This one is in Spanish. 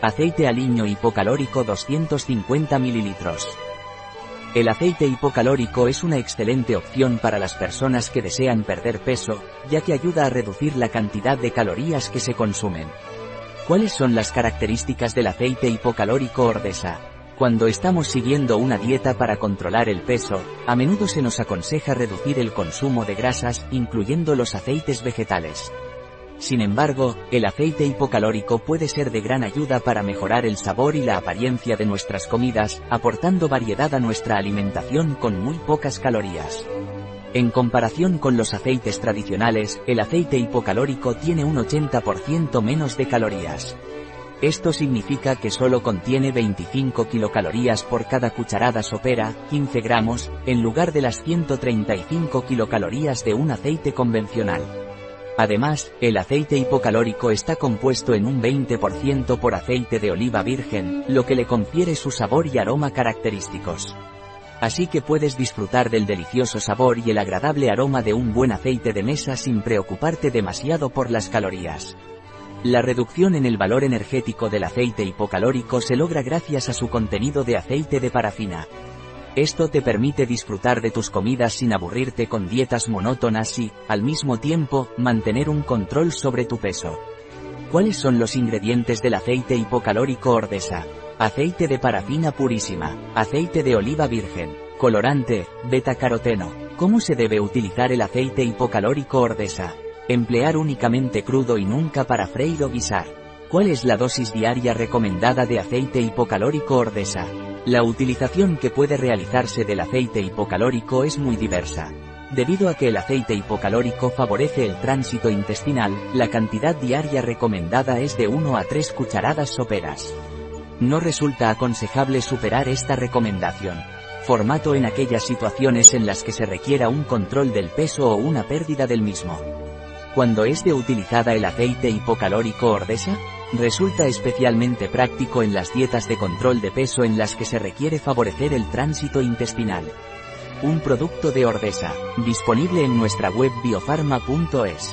Aceite aliño hipocalórico 250 ml. El aceite hipocalórico es una excelente opción para las personas que desean perder peso, ya que ayuda a reducir la cantidad de calorías que se consumen. ¿Cuáles son las características del aceite hipocalórico Ordesa? Cuando estamos siguiendo una dieta para controlar el peso, a menudo se nos aconseja reducir el consumo de grasas, incluyendo los aceites vegetales. Sin embargo, el aceite hipocalórico puede ser de gran ayuda para mejorar el sabor y la apariencia de nuestras comidas, aportando variedad a nuestra alimentación con muy pocas calorías. En comparación con los aceites tradicionales, el aceite hipocalórico tiene un 80% menos de calorías. Esto significa que solo contiene 25 kilocalorías por cada cucharada sopera, 15 gramos, en lugar de las 135 kilocalorías de un aceite convencional. Además, el aceite hipocalórico está compuesto en un 20% por aceite de oliva virgen, lo que le confiere su sabor y aroma característicos. Así que puedes disfrutar del delicioso sabor y el agradable aroma de un buen aceite de mesa sin preocuparte demasiado por las calorías. La reducción en el valor energético del aceite hipocalórico se logra gracias a su contenido de aceite de parafina. Esto te permite disfrutar de tus comidas sin aburrirte con dietas monótonas y, al mismo tiempo, mantener un control sobre tu peso. ¿Cuáles son los ingredientes del aceite hipocalórico Ordesa? Aceite de parafina purísima, aceite de oliva virgen, colorante, beta-caroteno. ¿Cómo se debe utilizar el aceite hipocalórico Ordesa? Emplear únicamente crudo y nunca para freír o guisar. ¿Cuál es la dosis diaria recomendada de aceite hipocalórico Ordesa? La utilización que puede realizarse del aceite hipocalórico es muy diversa. Debido a que el aceite hipocalórico favorece el tránsito intestinal, la cantidad diaria recomendada es de 1 a 3 cucharadas soperas. No resulta aconsejable superar esta recomendación. Formato en aquellas situaciones en las que se requiera un control del peso o una pérdida del mismo. Cuando es de utilizada el aceite hipocalórico Ordesa, Resulta especialmente práctico en las dietas de control de peso en las que se requiere favorecer el tránsito intestinal. Un producto de Ordesa, disponible en nuestra web biofarma.es.